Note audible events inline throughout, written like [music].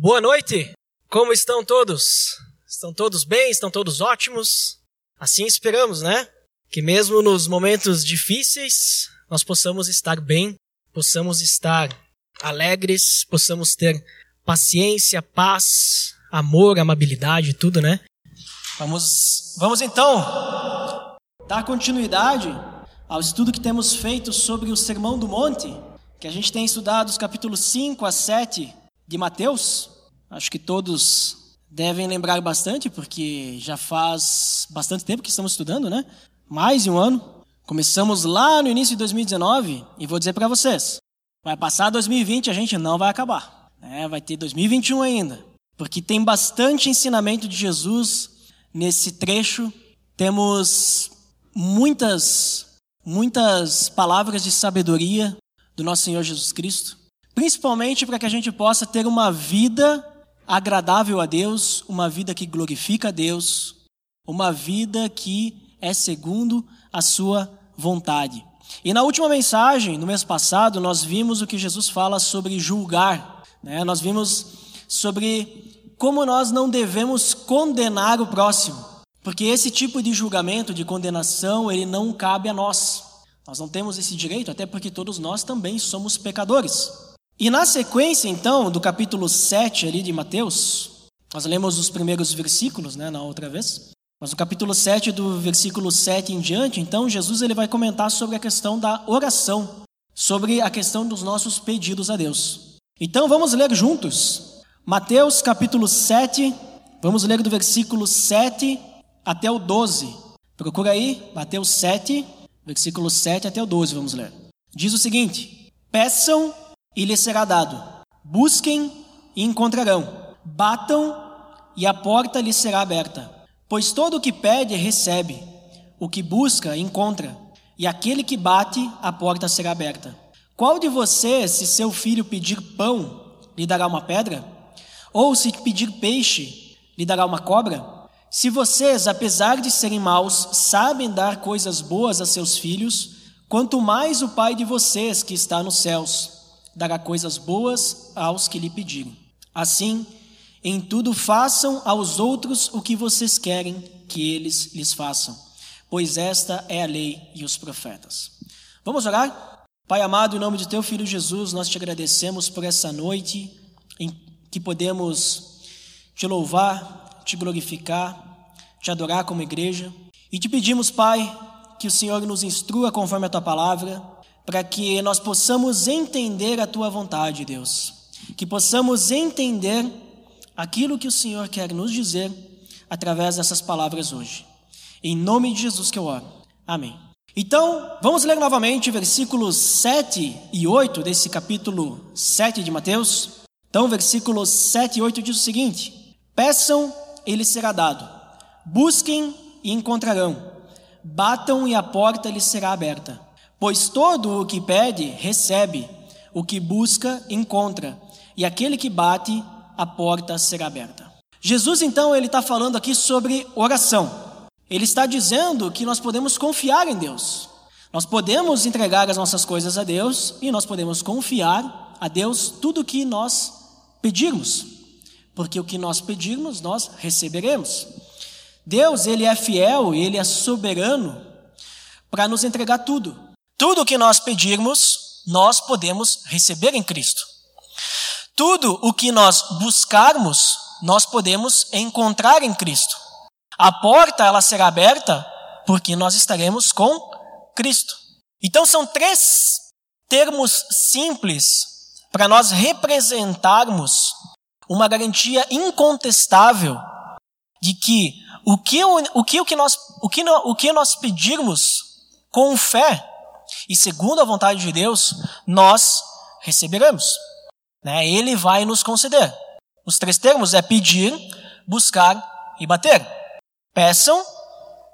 Boa noite! Como estão todos? Estão todos bem? Estão todos ótimos? Assim esperamos, né? Que mesmo nos momentos difíceis nós possamos estar bem, possamos estar alegres, possamos ter paciência, paz, amor, amabilidade, tudo, né? Vamos, vamos então dar continuidade ao estudo que temos feito sobre o Sermão do Monte, que a gente tem estudado os capítulos 5 a 7 de Mateus. Acho que todos devem lembrar bastante, porque já faz bastante tempo que estamos estudando, né? Mais de um ano. Começamos lá no início de 2019 e vou dizer para vocês: vai passar 2020 a gente não vai acabar. Né? Vai ter 2021 ainda. Porque tem bastante ensinamento de Jesus nesse trecho. Temos muitas, muitas palavras de sabedoria do nosso Senhor Jesus Cristo principalmente para que a gente possa ter uma vida agradável a Deus, uma vida que glorifica a Deus, uma vida que é segundo a sua vontade. E na última mensagem, no mês passado, nós vimos o que Jesus fala sobre julgar. Né? Nós vimos sobre como nós não devemos condenar o próximo, porque esse tipo de julgamento, de condenação, ele não cabe a nós. Nós não temos esse direito, até porque todos nós também somos pecadores. E na sequência, então, do capítulo 7 ali de Mateus, nós lemos os primeiros versículos, né, na outra vez. Mas no capítulo 7, do versículo 7 em diante, então, Jesus ele vai comentar sobre a questão da oração, sobre a questão dos nossos pedidos a Deus. Então, vamos ler juntos. Mateus capítulo 7, vamos ler do versículo 7 até o 12. Procura aí, Mateus 7, versículo 7 até o 12, vamos ler. Diz o seguinte: Peçam e lhes será dado. Busquem e encontrarão. Batam e a porta lhes será aberta. Pois todo o que pede, recebe. O que busca, encontra. E aquele que bate, a porta será aberta. Qual de vocês, se seu filho pedir pão, lhe dará uma pedra? Ou se pedir peixe, lhe dará uma cobra? Se vocês, apesar de serem maus, sabem dar coisas boas a seus filhos, quanto mais o Pai de vocês que está nos céus dará coisas boas aos que lhe pedirem. Assim, em tudo façam aos outros o que vocês querem que eles lhes façam, pois esta é a lei e os profetas. Vamos orar? Pai amado, em nome de teu filho Jesus, nós te agradecemos por essa noite em que podemos te louvar, te glorificar, te adorar como igreja. E te pedimos, Pai, que o Senhor nos instrua conforme a tua palavra para que nós possamos entender a tua vontade, Deus. Que possamos entender aquilo que o Senhor quer nos dizer através dessas palavras hoje. Em nome de Jesus que eu oro. Amém. Então, vamos ler novamente versículos 7 e 8 desse capítulo 7 de Mateus. Então, versículos 7 e 8 diz o seguinte: Peçam e lhes será dado. Busquem e encontrarão. Batam e a porta lhes será aberta. Pois todo o que pede, recebe, o que busca, encontra, e aquele que bate, a porta será aberta. Jesus, então, ele está falando aqui sobre oração. Ele está dizendo que nós podemos confiar em Deus. Nós podemos entregar as nossas coisas a Deus e nós podemos confiar a Deus tudo o que nós pedirmos, porque o que nós pedirmos nós receberemos. Deus, ele é fiel, ele é soberano para nos entregar tudo. Tudo o que nós pedirmos, nós podemos receber em Cristo. Tudo o que nós buscarmos, nós podemos encontrar em Cristo. A porta ela será aberta porque nós estaremos com Cristo. Então são três termos simples para nós representarmos uma garantia incontestável de que o que o, que, o que, nós, o que, o que nós pedirmos com fé e segundo a vontade de Deus, nós receberemos. Né? Ele vai nos conceder. Os três termos é pedir, buscar e bater. Peçam,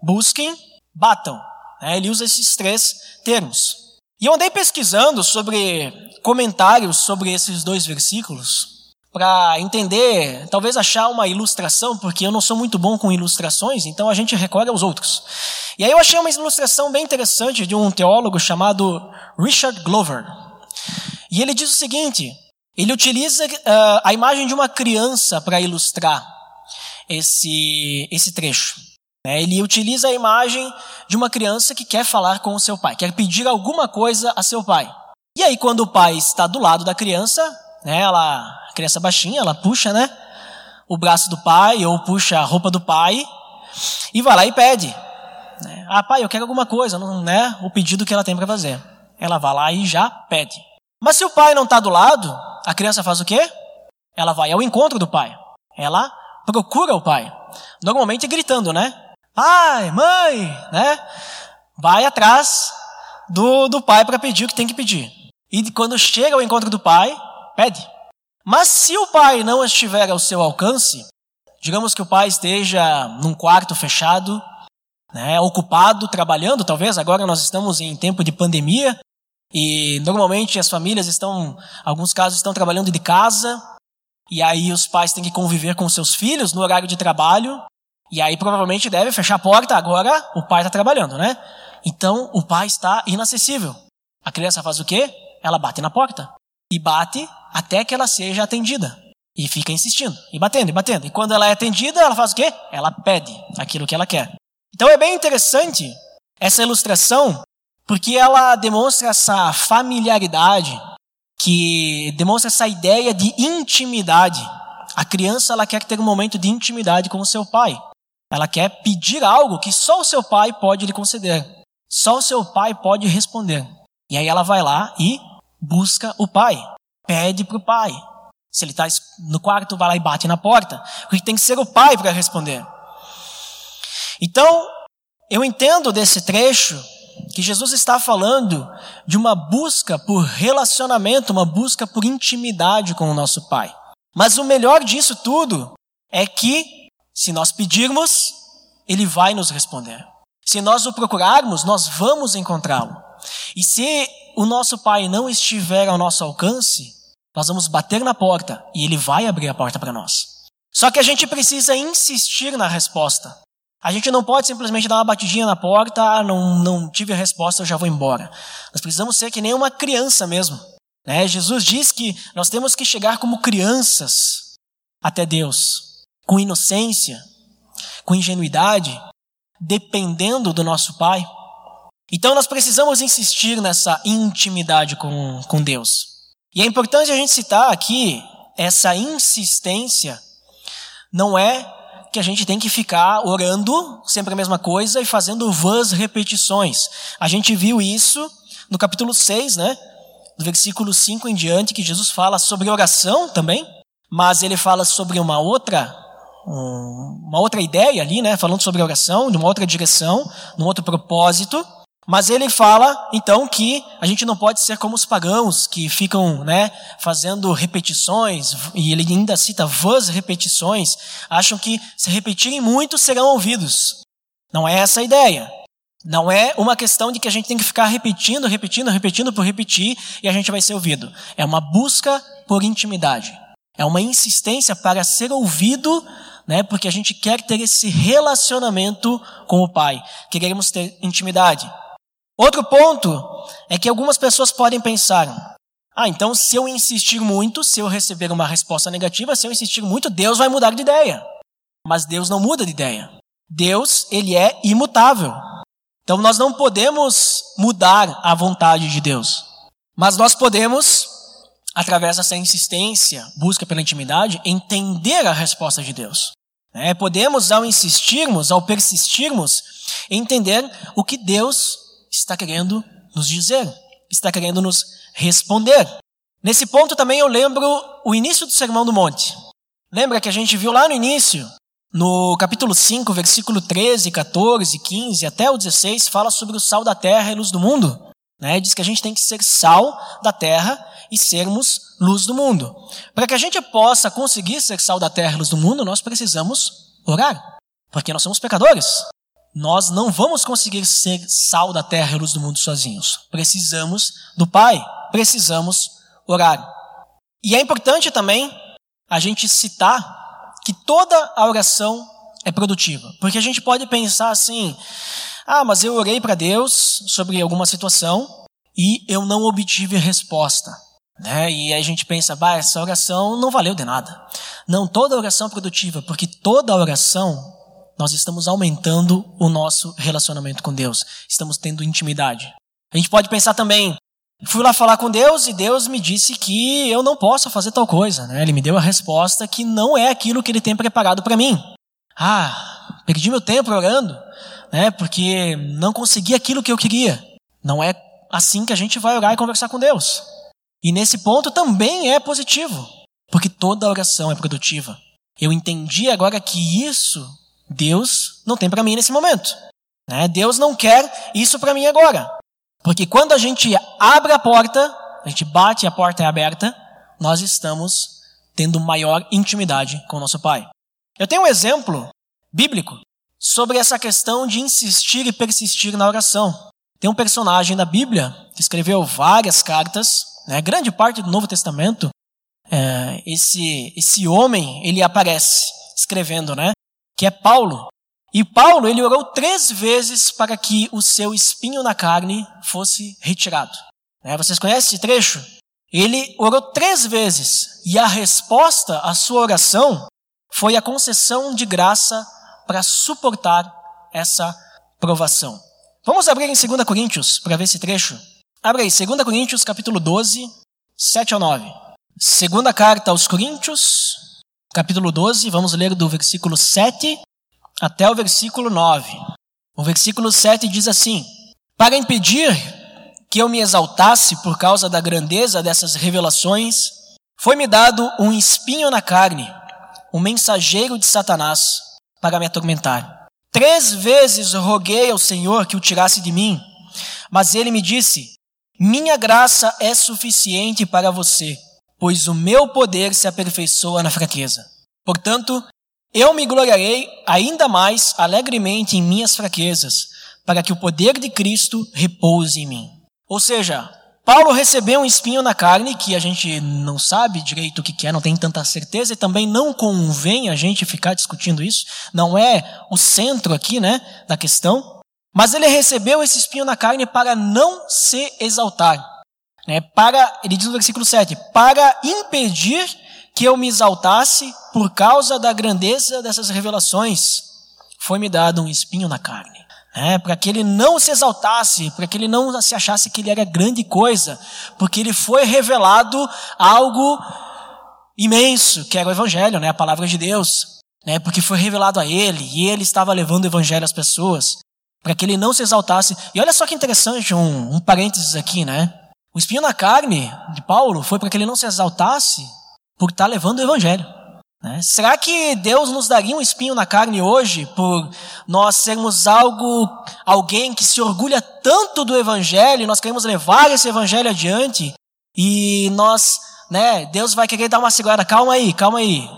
busquem, batam. Né? Ele usa esses três termos. E eu andei pesquisando sobre comentários sobre esses dois versículos para entender, talvez achar uma ilustração, porque eu não sou muito bom com ilustrações, então a gente recorre aos outros. E aí eu achei uma ilustração bem interessante de um teólogo chamado Richard Glover. E ele diz o seguinte: Ele utiliza uh, a imagem de uma criança para ilustrar esse, esse trecho. É, ele utiliza a imagem de uma criança que quer falar com o seu pai, quer pedir alguma coisa a seu pai. E aí, quando o pai está do lado da criança, né, ela, criança baixinha, ela puxa, né, o braço do pai ou puxa a roupa do pai e vai lá e pede. Né, ah, pai, eu quero alguma coisa, não, né, o pedido que ela tem para fazer. Ela vai lá e já pede. Mas se o pai não está do lado, a criança faz o quê? Ela vai ao encontro do pai. Ela procura o pai. Normalmente gritando, né? Pai, mãe, né? Vai atrás do, do pai para pedir o que tem que pedir. E quando chega ao encontro do pai, pede. Mas se o pai não estiver ao seu alcance, digamos que o pai esteja num quarto fechado, né, ocupado, trabalhando, talvez, agora nós estamos em tempo de pandemia, e normalmente as famílias estão, alguns casos estão trabalhando de casa, e aí os pais têm que conviver com seus filhos no horário de trabalho, e aí provavelmente deve fechar a porta, agora o pai está trabalhando, né? Então o pai está inacessível. A criança faz o quê? Ela bate na porta. E bate até que ela seja atendida. E fica insistindo, e batendo, e batendo. E quando ela é atendida, ela faz o quê? Ela pede aquilo que ela quer. Então é bem interessante essa ilustração, porque ela demonstra essa familiaridade, que demonstra essa ideia de intimidade. A criança ela quer ter um momento de intimidade com o seu pai. Ela quer pedir algo que só o seu pai pode lhe conceder. Só o seu pai pode responder. E aí ela vai lá e busca o pai. Pede para o pai. Se ele está no quarto, vai lá e bate na porta. Porque tem que ser o pai para responder. Então, eu entendo desse trecho que Jesus está falando de uma busca por relacionamento, uma busca por intimidade com o nosso Pai. Mas o melhor disso tudo é que se nós pedirmos, ele vai nos responder. Se nós o procurarmos, nós vamos encontrá-lo. E se o nosso Pai não estiver ao nosso alcance, nós vamos bater na porta e ele vai abrir a porta para nós. Só que a gente precisa insistir na resposta. A gente não pode simplesmente dar uma batidinha na porta, ah, não, não tive a resposta, eu já vou embora. Nós precisamos ser que nem uma criança mesmo. Né? Jesus diz que nós temos que chegar como crianças até Deus com inocência, com ingenuidade, dependendo do nosso Pai. Então nós precisamos insistir nessa intimidade com, com Deus. E é importante a gente citar aqui essa insistência, não é que a gente tem que ficar orando sempre a mesma coisa e fazendo vãs repetições. A gente viu isso no capítulo 6, né? Do versículo 5 em diante, que Jesus fala sobre oração também, mas ele fala sobre uma outra uma outra ideia ali, né, falando sobre oração, de uma outra direção, num outro propósito. Mas ele fala, então, que a gente não pode ser como os pagãos, que ficam né, fazendo repetições, e ele ainda cita vãs repetições, acham que se repetirem muito serão ouvidos. Não é essa a ideia. Não é uma questão de que a gente tem que ficar repetindo, repetindo, repetindo por repetir e a gente vai ser ouvido. É uma busca por intimidade. É uma insistência para ser ouvido né? Porque a gente quer ter esse relacionamento com o Pai, queremos ter intimidade. Outro ponto é que algumas pessoas podem pensar: ah, então se eu insistir muito, se eu receber uma resposta negativa, se eu insistir muito, Deus vai mudar de ideia. Mas Deus não muda de ideia. Deus, ele é imutável. Então nós não podemos mudar a vontade de Deus. Mas nós podemos através dessa insistência, busca pela intimidade, entender a resposta de Deus. É, podemos, ao insistirmos, ao persistirmos, entender o que Deus está querendo nos dizer, está querendo nos responder. Nesse ponto também eu lembro o início do Sermão do Monte. Lembra que a gente viu lá no início, no capítulo 5, versículo 13, 14, 15 até o 16, fala sobre o sal da terra e luz do mundo. Né? Diz que a gente tem que ser sal da terra e sermos luz do mundo. Para que a gente possa conseguir ser sal da terra e luz do mundo, nós precisamos orar. Porque nós somos pecadores. Nós não vamos conseguir ser sal da terra e luz do mundo sozinhos. Precisamos do Pai. Precisamos orar. E é importante também a gente citar que toda a oração é produtiva. Porque a gente pode pensar assim: ah, mas eu orei para Deus sobre alguma situação e eu não obtive resposta. Né? E aí a gente pensa, bah, essa oração não valeu de nada. Não, toda oração é produtiva, porque toda oração nós estamos aumentando o nosso relacionamento com Deus. Estamos tendo intimidade. A gente pode pensar também, fui lá falar com Deus e Deus me disse que eu não posso fazer tal coisa. Né? Ele me deu a resposta que não é aquilo que ele tem preparado para mim. Ah, perdi meu tempo orando, né? porque não consegui aquilo que eu queria. Não é assim que a gente vai orar e conversar com Deus. E nesse ponto também é positivo, porque toda oração é produtiva. Eu entendi agora que isso Deus não tem para mim nesse momento. Né? Deus não quer isso para mim agora. Porque quando a gente abre a porta, a gente bate e a porta é aberta, nós estamos tendo maior intimidade com o nosso Pai. Eu tenho um exemplo bíblico sobre essa questão de insistir e persistir na oração. Tem um personagem da Bíblia que escreveu várias cartas, né, grande parte do Novo Testamento. É, esse, esse homem, ele aparece escrevendo, né? Que é Paulo. E Paulo, ele orou três vezes para que o seu espinho na carne fosse retirado. Né, vocês conhecem esse trecho? Ele orou três vezes e a resposta à sua oração foi a concessão de graça para suportar essa provação. Vamos abrir em 2 Coríntios para ver esse trecho. Abre aí, 2 Coríntios capítulo 12, 7 ao 9. Segunda carta aos Coríntios, capítulo 12, vamos ler do versículo 7 até o versículo 9. O versículo 7 diz assim: Para impedir que eu me exaltasse por causa da grandeza dessas revelações, foi-me dado um espinho na carne, um mensageiro de Satanás, para me atormentar. Três vezes roguei ao Senhor que o tirasse de mim, mas ele me disse: Minha graça é suficiente para você, pois o meu poder se aperfeiçoa na fraqueza. Portanto, eu me gloriarei ainda mais alegremente em minhas fraquezas, para que o poder de Cristo repouse em mim. Ou seja, Paulo recebeu um espinho na carne, que a gente não sabe direito o que é, não tem tanta certeza, e também não convém a gente ficar discutindo isso, não é o centro aqui, né, da questão. Mas ele recebeu esse espinho na carne para não se exaltar. Né, para, ele diz no versículo 7, para impedir que eu me exaltasse por causa da grandeza dessas revelações, foi-me dado um espinho na carne. É, para que ele não se exaltasse, para que ele não se achasse que ele era grande coisa, porque ele foi revelado algo imenso, que era o Evangelho, né, a palavra de Deus, né, porque foi revelado a ele, e ele estava levando o Evangelho às pessoas, para que ele não se exaltasse. E olha só que interessante, um, um parênteses aqui, né? O espinho na carne de Paulo foi para que ele não se exaltasse por estar levando o Evangelho. Né? Será que Deus nos daria um espinho na carne hoje por nós sermos algo, alguém que se orgulha tanto do Evangelho, nós queremos levar esse Evangelho adiante e nós, né, Deus vai querer dar uma segurada, calma aí, calma aí.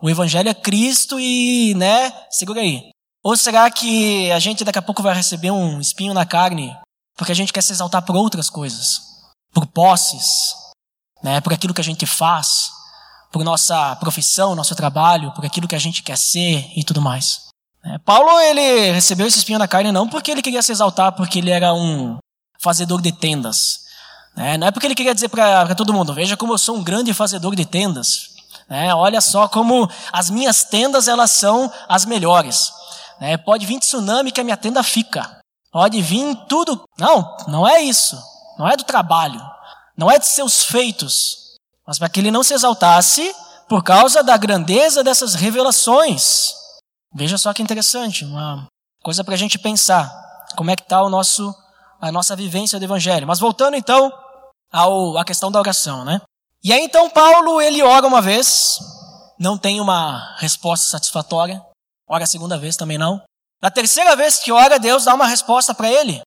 O Evangelho é Cristo e, né, segura aí. Ou será que a gente daqui a pouco vai receber um espinho na carne porque a gente quer se exaltar por outras coisas, por posses, né, por aquilo que a gente faz? por nossa profissão, nosso trabalho, por aquilo que a gente quer ser e tudo mais. É, Paulo ele recebeu esse espinho na carne não porque ele queria se exaltar, porque ele era um fazedor de tendas. É, não é porque ele queria dizer para todo mundo, veja como eu sou um grande fazedor de tendas. É, olha só como as minhas tendas elas são as melhores. É, pode vir tsunami que a minha tenda fica. Pode vir tudo. Não, não é isso. Não é do trabalho. Não é de seus feitos mas para que ele não se exaltasse por causa da grandeza dessas revelações. Veja só que interessante, uma coisa para a gente pensar. Como é que está o nosso, a nossa vivência do Evangelho. Mas voltando então ao, à questão da oração, né? E aí então Paulo, ele ora uma vez, não tem uma resposta satisfatória. Ora a segunda vez também não. Na terceira vez que ora, Deus dá uma resposta para ele.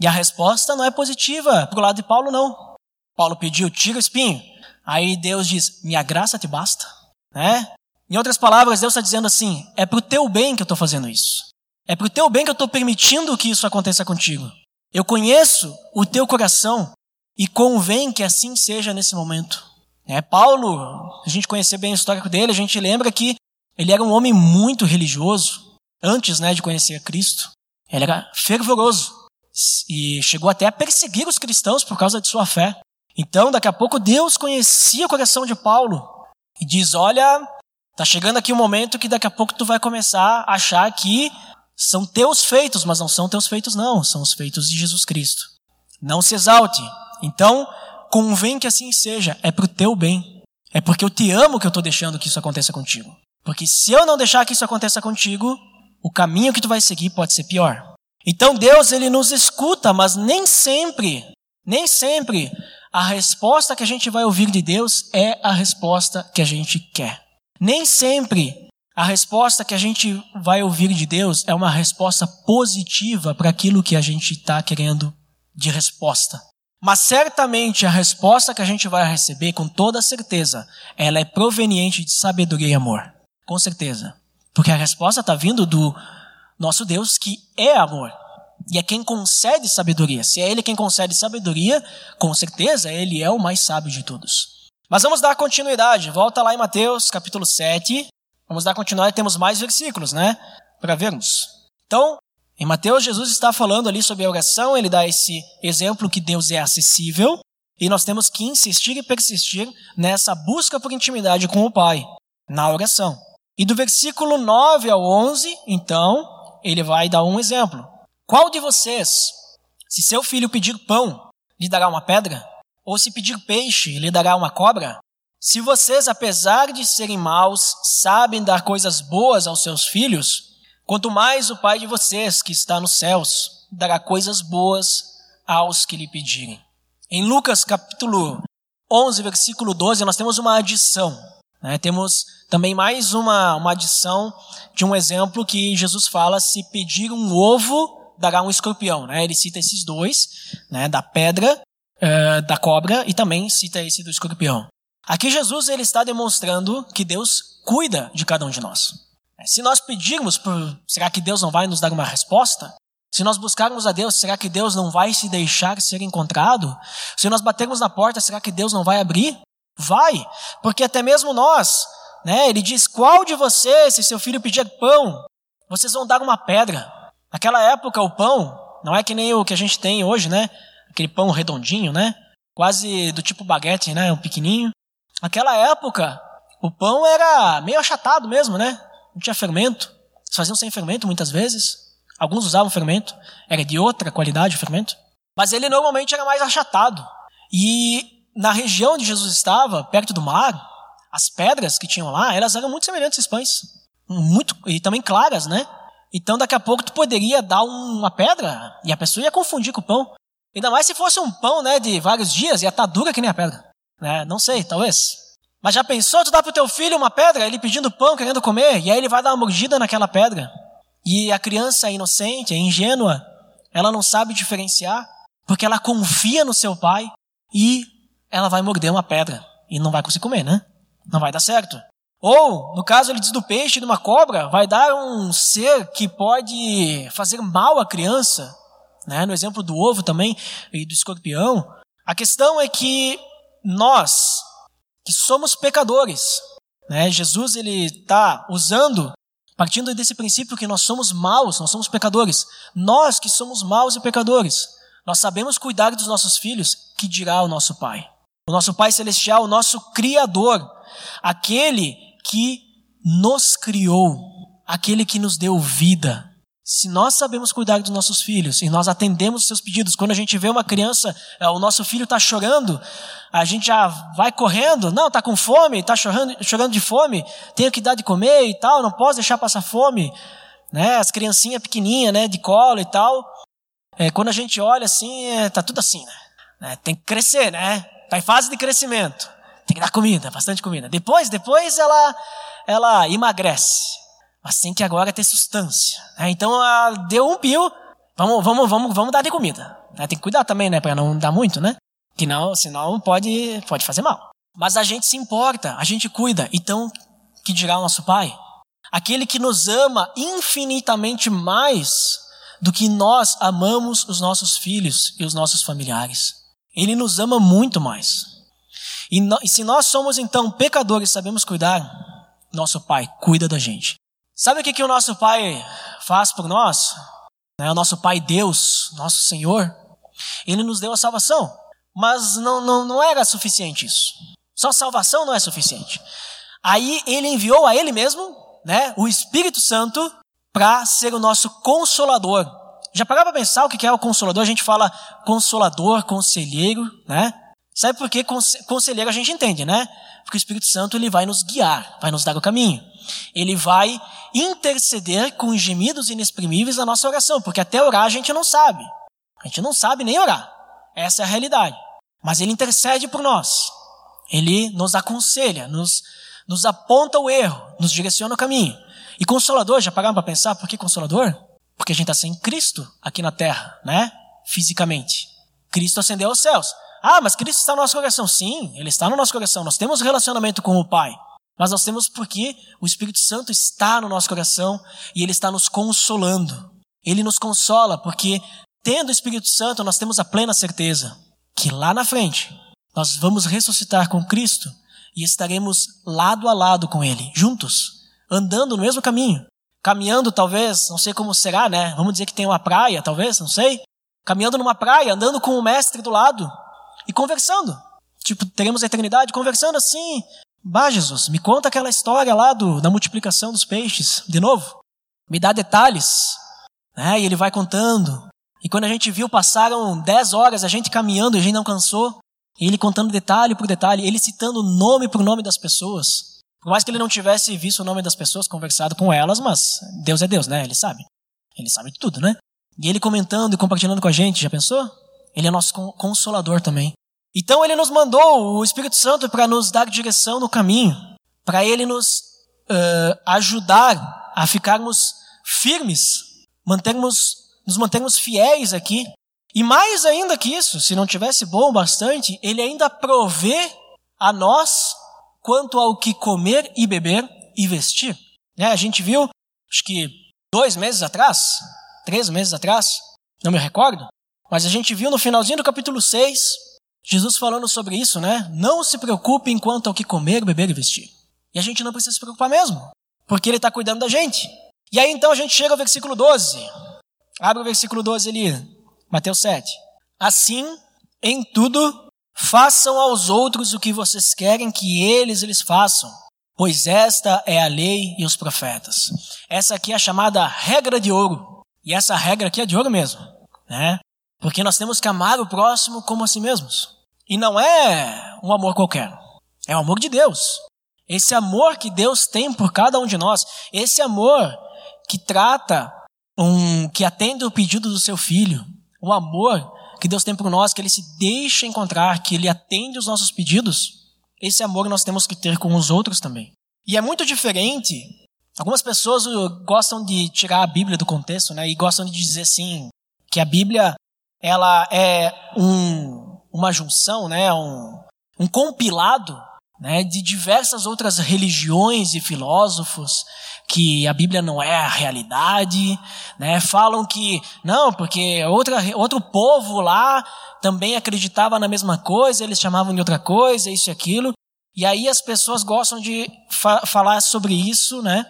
E a resposta não é positiva para o lado de Paulo, não. Paulo pediu, tira o espinho. Aí Deus diz: Minha graça te basta. Né? Em outras palavras, Deus está dizendo assim: É para o teu bem que eu estou fazendo isso. É para o teu bem que eu estou permitindo que isso aconteça contigo. Eu conheço o teu coração e convém que assim seja nesse momento. É, Paulo, a gente conhecer bem o histórico dele, a gente lembra que ele era um homem muito religioso antes né, de conhecer Cristo. Ele era fervoroso e chegou até a perseguir os cristãos por causa de sua fé. Então, daqui a pouco, Deus conhecia o coração de Paulo e diz: Olha, tá chegando aqui um momento que daqui a pouco tu vai começar a achar que são teus feitos, mas não são teus feitos, não, são os feitos de Jesus Cristo. Não se exalte. Então, convém que assim seja, é pro teu bem. É porque eu te amo que eu estou deixando que isso aconteça contigo. Porque se eu não deixar que isso aconteça contigo, o caminho que tu vai seguir pode ser pior. Então Deus ele nos escuta, mas nem sempre, nem sempre a resposta que a gente vai ouvir de Deus é a resposta que a gente quer. Nem sempre a resposta que a gente vai ouvir de Deus é uma resposta positiva para aquilo que a gente está querendo de resposta. Mas certamente a resposta que a gente vai receber, com toda certeza, ela é proveniente de sabedoria e amor. Com certeza. Porque a resposta está vindo do nosso Deus, que é amor. E é quem concede sabedoria. Se é Ele quem concede sabedoria, com certeza Ele é o mais sábio de todos. Mas vamos dar continuidade. Volta lá em Mateus capítulo 7. Vamos dar continuidade, temos mais versículos, né? Para vermos. Então, em Mateus, Jesus está falando ali sobre a oração, ele dá esse exemplo que Deus é acessível, e nós temos que insistir e persistir nessa busca por intimidade com o Pai, na oração. E do versículo 9 ao 11, então, ele vai dar um exemplo. Qual de vocês, se seu filho pedir pão, lhe dará uma pedra? Ou se pedir peixe, lhe dará uma cobra? Se vocês, apesar de serem maus, sabem dar coisas boas aos seus filhos, Quanto mais o Pai de vocês, que está nos céus, dará coisas boas aos que lhe pedirem. Em Lucas capítulo 11, versículo 12, nós temos uma adição. Né? Temos também mais uma, uma adição de um exemplo que Jesus fala: se pedir um ovo, dará um escorpião. Né? Ele cita esses dois, né? da pedra, uh, da cobra, e também cita esse do escorpião. Aqui Jesus ele está demonstrando que Deus cuida de cada um de nós. Se nós pedirmos, por, será que Deus não vai nos dar uma resposta? Se nós buscarmos a Deus, será que Deus não vai se deixar ser encontrado? Se nós batermos na porta, será que Deus não vai abrir? Vai, porque até mesmo nós, né? Ele diz: qual de vocês, se seu filho pedir pão, vocês vão dar uma pedra? Naquela época, o pão não é que nem o que a gente tem hoje, né? Aquele pão redondinho, né? Quase do tipo baguete, né? Um pequenininho. Naquela época, o pão era meio achatado mesmo, né? não tinha fermento. Eles faziam sem fermento muitas vezes. Alguns usavam fermento. Era de outra qualidade o fermento. Mas ele normalmente era mais achatado. E na região onde Jesus estava, perto do mar, as pedras que tinham lá, elas eram muito semelhantes a pães. Muito, e também claras, né? Então daqui a pouco tu poderia dar uma pedra e a pessoa ia confundir com o pão. Ainda mais se fosse um pão, né, de vários dias, ia estar tá dura que nem a pedra. Né? Não sei, talvez. Mas já pensou tu dar pro teu filho uma pedra, ele pedindo pão, querendo comer, e aí ele vai dar uma mordida naquela pedra. E a criança é inocente, é ingênua, ela não sabe diferenciar, porque ela confia no seu pai e ela vai morder uma pedra e não vai conseguir comer, né? Não vai dar certo. Ou, no caso ele diz do peixe e de uma cobra, vai dar um ser que pode fazer mal à criança, né? No exemplo do ovo também e do escorpião. A questão é que nós, que somos pecadores. Né? Jesus ele está usando, partindo desse princípio que nós somos maus, nós somos pecadores. Nós que somos maus e pecadores, nós sabemos cuidar dos nossos filhos, que dirá o nosso Pai. O nosso Pai Celestial, o nosso Criador, aquele que nos criou, aquele que nos deu vida, se nós sabemos cuidar dos nossos filhos e nós atendemos os seus pedidos, quando a gente vê uma criança, é, o nosso filho está chorando, a gente já vai correndo, não, está com fome, está chorando, chorando de fome, tenho que dar de comer e tal, não posso deixar passar fome, né? As criancinhas pequenininhas, né, de colo e tal. É, quando a gente olha assim, é, tá tudo assim, né? Tem que crescer, né? Tá em fase de crescimento, tem que dar comida, bastante comida. Depois, depois ela, ela emagrece mas tem que agora ter substância. Né? Então, ah, deu um pio, vamos, vamos, vamos, vamos dar de comida. Né? Tem que cuidar também, né, para não dar muito, né? Que não, senão pode, pode fazer mal. Mas a gente se importa, a gente cuida. Então, que dirá o nosso Pai? Aquele que nos ama infinitamente mais do que nós amamos os nossos filhos e os nossos familiares. Ele nos ama muito mais. E, no, e se nós somos então pecadores sabemos cuidar, nosso Pai cuida da gente. Sabe o que, que o nosso Pai faz por nós? É o nosso Pai Deus, nosso Senhor. Ele nos deu a salvação. Mas não, não, não era suficiente isso. Só salvação não é suficiente. Aí ele enviou a ele mesmo, né, o Espírito Santo, para ser o nosso consolador. Já parava para pensar o que é o consolador? A gente fala consolador, conselheiro, né? Sabe por que conselheiro a gente entende, né? Porque o Espírito Santo ele vai nos guiar, vai nos dar o caminho. Ele vai interceder com gemidos inexprimíveis na nossa oração, porque até orar a gente não sabe. A gente não sabe nem orar. Essa é a realidade. Mas ele intercede por nós. Ele nos aconselha, nos, nos aponta o erro, nos direciona o caminho. E consolador, já pararam para pensar por que consolador? Porque a gente está sem Cristo aqui na terra, né? Fisicamente. Cristo ascendeu aos céus. Ah, mas Cristo está no nosso coração. Sim, Ele está no nosso coração. Nós temos relacionamento com o Pai. Mas nós temos porque o Espírito Santo está no nosso coração e Ele está nos consolando. Ele nos consola porque, tendo o Espírito Santo, nós temos a plena certeza que lá na frente nós vamos ressuscitar com Cristo e estaremos lado a lado com Ele, juntos, andando no mesmo caminho. Caminhando, talvez, não sei como será, né? Vamos dizer que tem uma praia, talvez, não sei. Caminhando numa praia, andando com o mestre do lado e conversando. Tipo, teremos a eternidade conversando assim. Bah, Jesus, me conta aquela história lá do, da multiplicação dos peixes, de novo. Me dá detalhes. Né? E ele vai contando. E quando a gente viu, passaram dez horas a gente caminhando e a gente não cansou. E ele contando detalhe por detalhe, ele citando nome por nome das pessoas. Por mais que ele não tivesse visto o nome das pessoas, conversado com elas, mas Deus é Deus, né? Ele sabe. Ele sabe de tudo, né? E ele comentando e compartilhando com a gente, já pensou? Ele é nosso consolador também. Então ele nos mandou o Espírito Santo para nos dar direção no caminho, para ele nos uh, ajudar a ficarmos firmes, mantermos, nos mantermos fiéis aqui. E mais ainda que isso, se não tivesse bom bastante, ele ainda provê a nós quanto ao que comer e beber e vestir. É, a gente viu, acho que dois meses atrás, três meses atrás, não me recordo, mas a gente viu no finalzinho do capítulo 6, Jesus falando sobre isso, né? Não se preocupe enquanto ao que comer, beber e vestir. E a gente não precisa se preocupar mesmo, porque Ele está cuidando da gente. E aí então a gente chega ao versículo 12. Abre o versículo 12 ali, Mateus 7. Assim, em tudo, façam aos outros o que vocês querem que eles lhes façam, pois esta é a lei e os profetas. Essa aqui é a chamada regra de ouro. E essa regra aqui é de ouro mesmo, né? Porque nós temos que amar o próximo como a si mesmos. E não é um amor qualquer. É o amor de Deus. Esse amor que Deus tem por cada um de nós. Esse amor que trata, um, que atende o pedido do seu filho. O amor que Deus tem por nós, que ele se deixa encontrar, que ele atende os nossos pedidos. Esse amor nós temos que ter com os outros também. E é muito diferente. Algumas pessoas gostam de tirar a Bíblia do contexto, né? E gostam de dizer assim que a Bíblia ela é um, uma junção, né, um, um compilado né, de diversas outras religiões e filósofos que a Bíblia não é a realidade, né, falam que não, porque outra, outro povo lá também acreditava na mesma coisa, eles chamavam de outra coisa, isso e aquilo, e aí as pessoas gostam de fa falar sobre isso, né,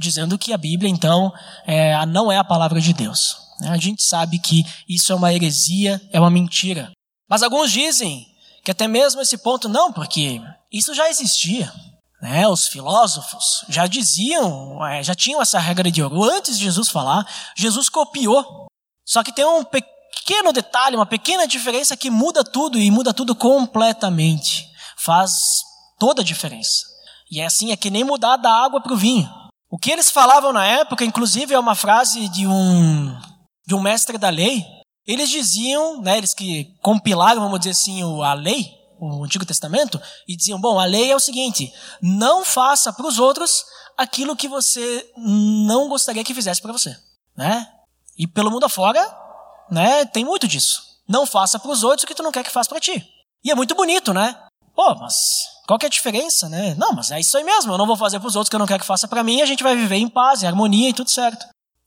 dizendo que a Bíblia então é, não é a palavra de Deus. Né? A gente sabe que isso é uma heresia, é uma mentira. Mas alguns dizem que até mesmo esse ponto não, porque isso já existia. Né? Os filósofos já diziam, é, já tinham essa regra de ouro. Antes de Jesus falar, Jesus copiou. Só que tem um pequeno detalhe, uma pequena diferença que muda tudo e muda tudo completamente. Faz toda a diferença. E é assim, é que nem mudar da água para o vinho. O que eles falavam na época, inclusive, é uma frase de um de um mestre da lei, eles diziam, né, eles que compilaram, vamos dizer assim, a lei, o Antigo Testamento, e diziam: bom, a lei é o seguinte, não faça para os outros aquilo que você não gostaria que fizesse para você, né? E pelo mundo afora, né, tem muito disso. Não faça para os outros o que tu não quer que faça para ti. E é muito bonito, né? Pô, mas qual que é a diferença, né? Não, mas é isso aí mesmo. Eu não vou fazer para os outros o que eu não quero que faça para mim. A gente vai viver em paz, em harmonia e tudo certo.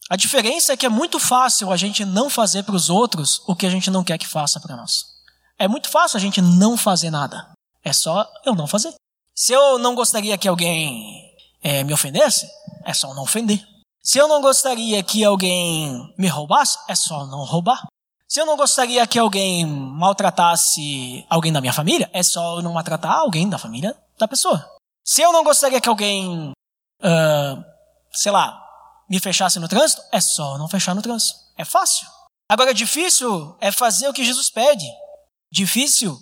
A diferença é que é muito fácil a gente não fazer para os outros o que a gente não quer que faça para nós. É muito fácil a gente não fazer nada. É só eu não fazer. Se eu não gostaria que alguém é, me ofendesse, é só não ofender. Se eu não gostaria que alguém me roubasse, é só não roubar. Se eu não gostaria que alguém maltratasse alguém da minha família, é só não maltratar alguém da família da pessoa. Se eu não gostaria que alguém, uh, sei lá, me fechasse no trânsito, é só não fechar no trânsito. É fácil. Agora, difícil é fazer o que Jesus pede. Difícil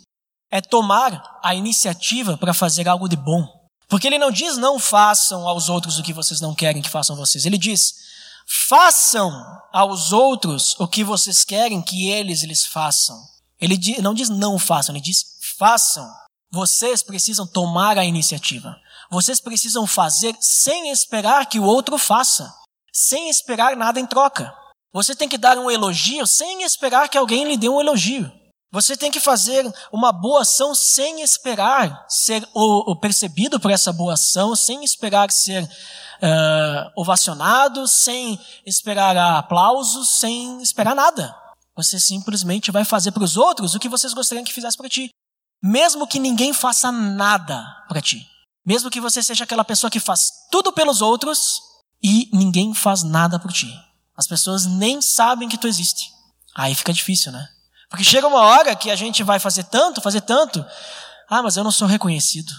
é tomar a iniciativa para fazer algo de bom. Porque ele não diz não façam aos outros o que vocês não querem que façam vocês. Ele diz façam aos outros o que vocês querem que eles lhes façam. Ele não diz não façam, ele diz façam. Vocês precisam tomar a iniciativa. Vocês precisam fazer sem esperar que o outro faça, sem esperar nada em troca. Você tem que dar um elogio sem esperar que alguém lhe dê um elogio. Você tem que fazer uma boa ação sem esperar ser o, o percebido por essa boa ação, sem esperar ser uh, ovacionado, sem esperar aplausos, sem esperar nada. Você simplesmente vai fazer para os outros o que vocês gostariam que fizesse para ti, mesmo que ninguém faça nada para ti. Mesmo que você seja aquela pessoa que faz tudo pelos outros e ninguém faz nada por ti. As pessoas nem sabem que tu existe. Aí fica difícil, né? Porque chega uma hora que a gente vai fazer tanto, fazer tanto, ah, mas eu não sou reconhecido,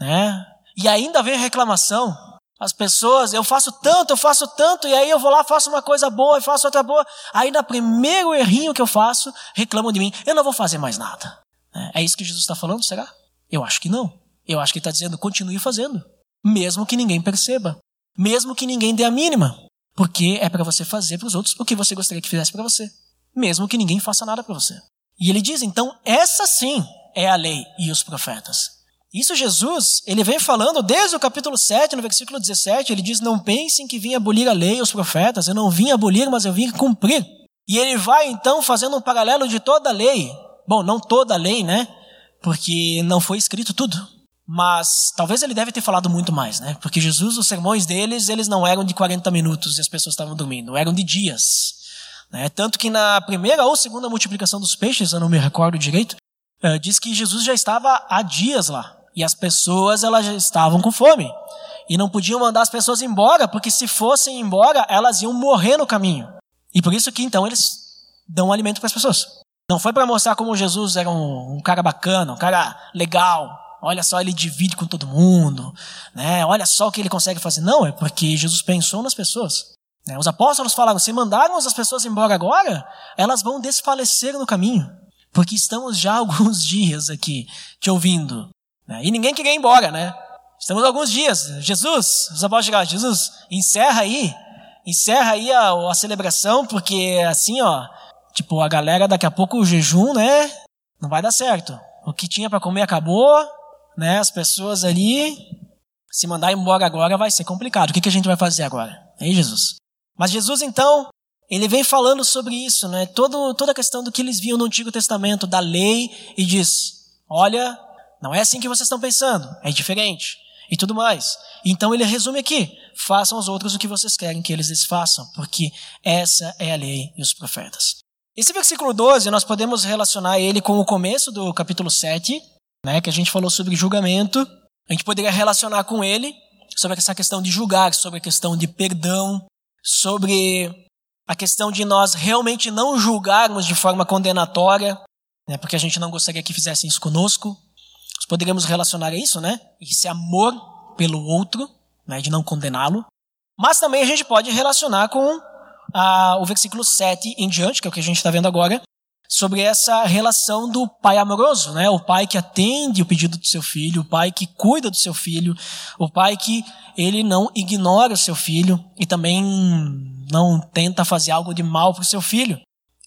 né? E ainda vem a reclamação. As pessoas, eu faço tanto, eu faço tanto, e aí eu vou lá, faço uma coisa boa e faço outra boa. Aí no primeiro errinho que eu faço, reclamam de mim. Eu não vou fazer mais nada. É, é isso que Jesus está falando, será? Eu acho que não. Eu acho que ele está dizendo, continue fazendo. Mesmo que ninguém perceba. Mesmo que ninguém dê a mínima. Porque é para você fazer para os outros o que você gostaria que fizesse para você mesmo que ninguém faça nada para você. E ele diz, então, essa sim é a lei e os profetas. Isso Jesus, ele vem falando desde o capítulo 7, no versículo 17, ele diz: Não pensem que vim abolir a lei e os profetas, eu não vim abolir, mas eu vim cumprir. E ele vai então fazendo um paralelo de toda a lei. Bom, não toda a lei, né? Porque não foi escrito tudo. Mas talvez ele deve ter falado muito mais, né? Porque Jesus, os sermões deles, eles não eram de 40 minutos e as pessoas estavam dormindo, eram de dias. Né? Tanto que na primeira ou segunda multiplicação dos peixes, eu não me recordo direito, uh, diz que Jesus já estava há dias lá. E as pessoas elas já estavam com fome. E não podiam mandar as pessoas embora, porque se fossem embora, elas iam morrer no caminho. E por isso que então eles dão alimento para as pessoas. Não foi para mostrar como Jesus era um, um, cara bacana, um cara legal. Olha só, ele divide com todo mundo, né? Olha só o que ele consegue fazer. Não, é porque Jesus pensou nas pessoas. Né? Os apóstolos falaram: se mandarmos as pessoas embora agora, elas vão desfalecer no caminho, porque estamos já [laughs] alguns dias aqui te ouvindo. Né? E ninguém queria ir embora, né? Estamos alguns dias. Jesus, os apóstolos chegaram, Jesus, encerra aí, encerra aí a, a celebração, porque assim, ó, tipo, a galera daqui a pouco o jejum, né? Não vai dar certo. O que tinha para comer acabou, né? As pessoas ali, se mandar embora agora vai ser complicado. O que, que a gente vai fazer agora? Aí, Jesus. Mas Jesus, então, ele vem falando sobre isso, né? Todo, toda a questão do que eles viam no Antigo Testamento, da lei, e diz: olha, não é assim que vocês estão pensando, é diferente, e tudo mais. Então ele resume aqui: façam aos outros o que vocês querem que eles lhes façam, porque essa é a lei e os profetas. Esse versículo 12, nós podemos relacionar ele com o começo do capítulo 7, né, que a gente falou sobre julgamento. A gente poderia relacionar com ele sobre essa questão de julgar, sobre a questão de perdão, sobre a questão de nós realmente não julgarmos de forma condenatória, né, porque a gente não gostaria que fizessem isso conosco. Nós poderíamos relacionar isso, né? Esse amor pelo outro, né, de não condená-lo. Mas também a gente pode relacionar com ah, o versículo 7 em diante, que é o que a gente está vendo agora, sobre essa relação do pai amoroso, né? O pai que atende o pedido do seu filho, o pai que cuida do seu filho, o pai que ele não ignora o seu filho e também não tenta fazer algo de mal para o seu filho.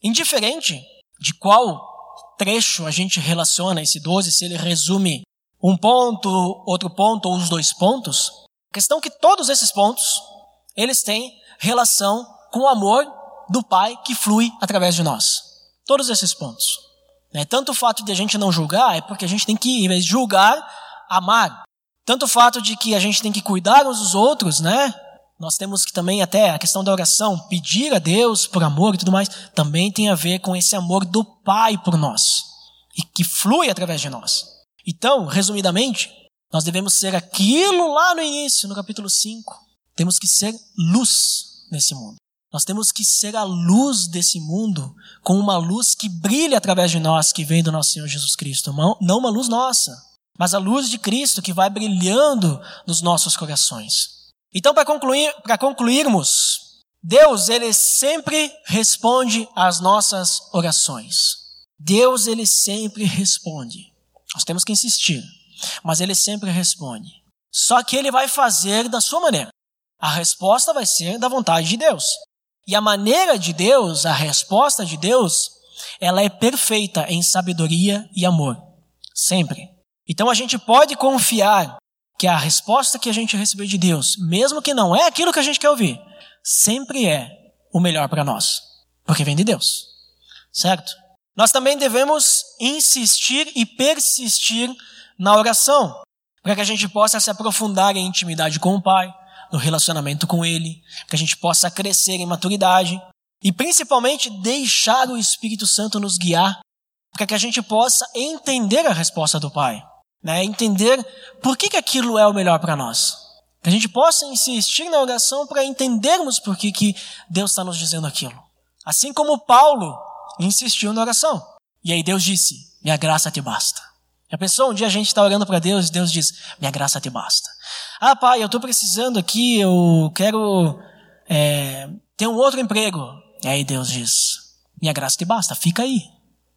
Indiferente de qual trecho a gente relaciona esse 12, se ele resume um ponto, outro ponto ou os dois pontos, a questão é que todos esses pontos, eles têm relação com o amor do pai que flui através de nós. Todos esses pontos. Né? Tanto o fato de a gente não julgar é porque a gente tem que, de julgar, amar. Tanto o fato de que a gente tem que cuidar uns dos outros, né? Nós temos que também até a questão da oração, pedir a Deus por amor e tudo mais, também tem a ver com esse amor do Pai por nós e que flui através de nós. Então, resumidamente, nós devemos ser aquilo lá no início, no capítulo 5. Temos que ser luz nesse mundo. Nós temos que ser a luz desse mundo, com uma luz que brilha através de nós, que vem do nosso Senhor Jesus Cristo. Não uma luz nossa, mas a luz de Cristo que vai brilhando nos nossos corações. Então, para concluir, para concluirmos, Deus, ele sempre responde às nossas orações. Deus, ele sempre responde. Nós temos que insistir, mas ele sempre responde. Só que ele vai fazer da sua maneira. A resposta vai ser da vontade de Deus. E a maneira de Deus, a resposta de Deus, ela é perfeita em sabedoria e amor. Sempre. Então a gente pode confiar que a resposta que a gente recebeu de Deus, mesmo que não é aquilo que a gente quer ouvir, sempre é o melhor para nós, porque vem de Deus. Certo? Nós também devemos insistir e persistir na oração, para que a gente possa se aprofundar em intimidade com o Pai, no relacionamento com Ele, que a gente possa crescer em maturidade e principalmente deixar o Espírito Santo nos guiar, para que a gente possa entender a resposta do Pai, né? entender por que, que aquilo é o melhor para nós. Que a gente possa insistir na oração para entendermos por que, que Deus está nos dizendo aquilo. Assim como Paulo insistiu na oração. E aí Deus disse: Minha graça te basta. Já pensou? Um dia a gente está orando para Deus e Deus diz: Minha graça te basta. Ah, pai, eu estou precisando aqui, eu quero é, ter um outro emprego. E aí Deus diz: Minha graça te basta, fica aí.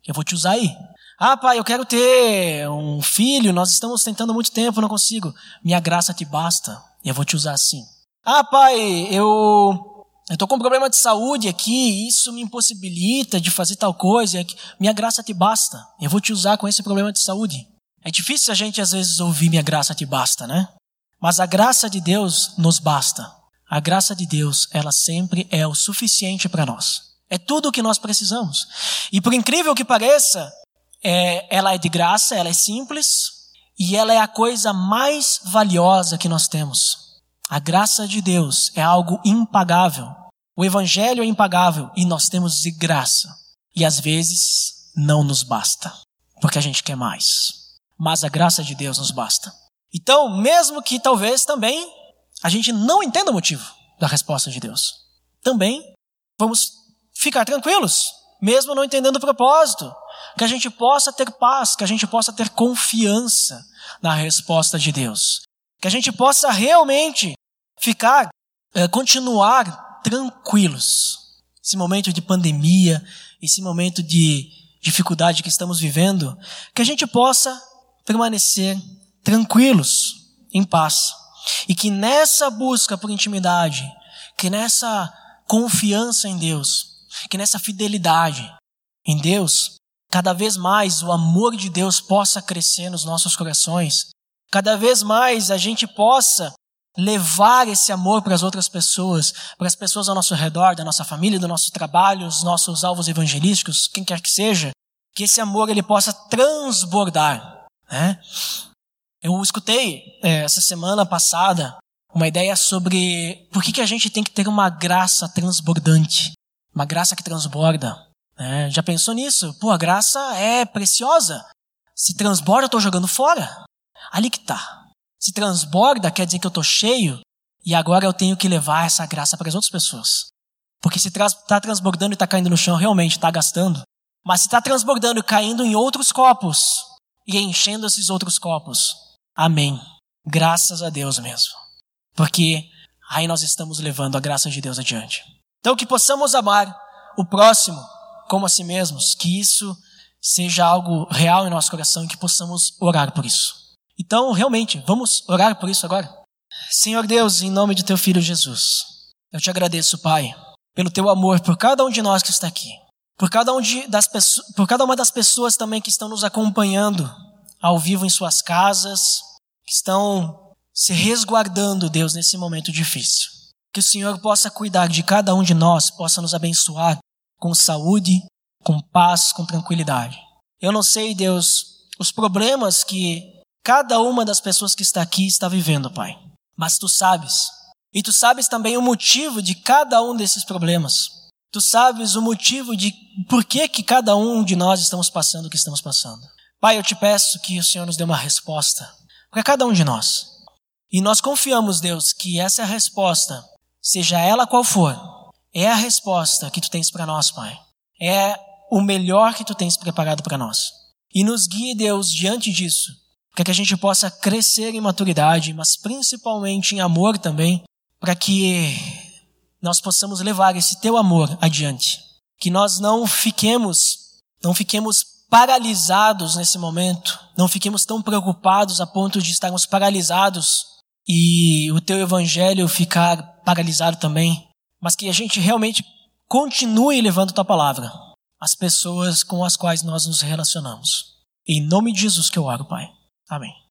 Eu vou te usar aí. Ah, pai, eu quero ter um filho, nós estamos tentando muito tempo, não consigo. Minha graça te basta, eu vou te usar assim. Ah, pai, eu eu estou com um problema de saúde aqui, isso me impossibilita de fazer tal coisa. Minha graça te basta. Eu vou te usar com esse problema de saúde. É difícil a gente às vezes ouvir minha graça te basta, né? Mas a graça de Deus nos basta. A graça de Deus, ela sempre é o suficiente para nós. É tudo o que nós precisamos. E por incrível que pareça, é, ela é de graça, ela é simples e ela é a coisa mais valiosa que nós temos. A graça de Deus é algo impagável. O Evangelho é impagável e nós temos de graça. E às vezes não nos basta, porque a gente quer mais. Mas a graça de Deus nos basta. Então, mesmo que talvez também a gente não entenda o motivo da resposta de Deus, também vamos ficar tranquilos, mesmo não entendendo o propósito, que a gente possa ter paz, que a gente possa ter confiança na resposta de Deus. Que a gente possa realmente ficar, é, continuar tranquilos. Esse momento de pandemia, esse momento de dificuldade que estamos vivendo, que a gente possa permanecer tranquilos, em paz. E que nessa busca por intimidade, que nessa confiança em Deus, que nessa fidelidade em Deus, cada vez mais o amor de Deus possa crescer nos nossos corações cada vez mais a gente possa levar esse amor para as outras pessoas, para as pessoas ao nosso redor, da nossa família, do nosso trabalho, os nossos alvos evangelísticos, quem quer que seja, que esse amor ele possa transbordar. Né? Eu escutei é, essa semana passada uma ideia sobre por que, que a gente tem que ter uma graça transbordante, uma graça que transborda. Né? Já pensou nisso? Pô, a graça é preciosa. Se transborda, eu estou jogando fora. Ali que tá. Se transborda, quer dizer que eu estou cheio e agora eu tenho que levar essa graça para as outras pessoas. Porque se está transbordando e está caindo no chão, realmente está gastando. Mas se está transbordando e caindo em outros copos e enchendo esses outros copos, amém. Graças a Deus mesmo. Porque aí nós estamos levando a graça de Deus adiante. Então que possamos amar o próximo como a si mesmos, que isso seja algo real em nosso coração e que possamos orar por isso. Então, realmente, vamos orar por isso agora? Senhor Deus, em nome de teu filho Jesus, eu te agradeço, Pai, pelo teu amor por cada um de nós que está aqui, por cada, um de, das por cada uma das pessoas também que estão nos acompanhando ao vivo em suas casas, que estão se resguardando, Deus, nesse momento difícil. Que o Senhor possa cuidar de cada um de nós, possa nos abençoar com saúde, com paz, com tranquilidade. Eu não sei, Deus, os problemas que cada uma das pessoas que está aqui está vivendo, Pai. Mas tu sabes. E tu sabes também o motivo de cada um desses problemas. Tu sabes o motivo de por que, que cada um de nós estamos passando o que estamos passando. Pai, eu te peço que o Senhor nos dê uma resposta para cada um de nós. E nós confiamos, Deus, que essa resposta, seja ela qual for, é a resposta que tu tens para nós, Pai. É o melhor que tu tens preparado para nós. E nos guie, Deus, diante disso, para que a gente possa crescer em maturidade, mas principalmente em amor também, para que nós possamos levar esse teu amor adiante. Que nós não fiquemos, não fiquemos paralisados nesse momento, não fiquemos tão preocupados a ponto de estarmos paralisados e o teu evangelho ficar paralisado também, mas que a gente realmente continue levando tua palavra às pessoas com as quais nós nos relacionamos. Em nome de Jesus que eu oro, Pai. Amém.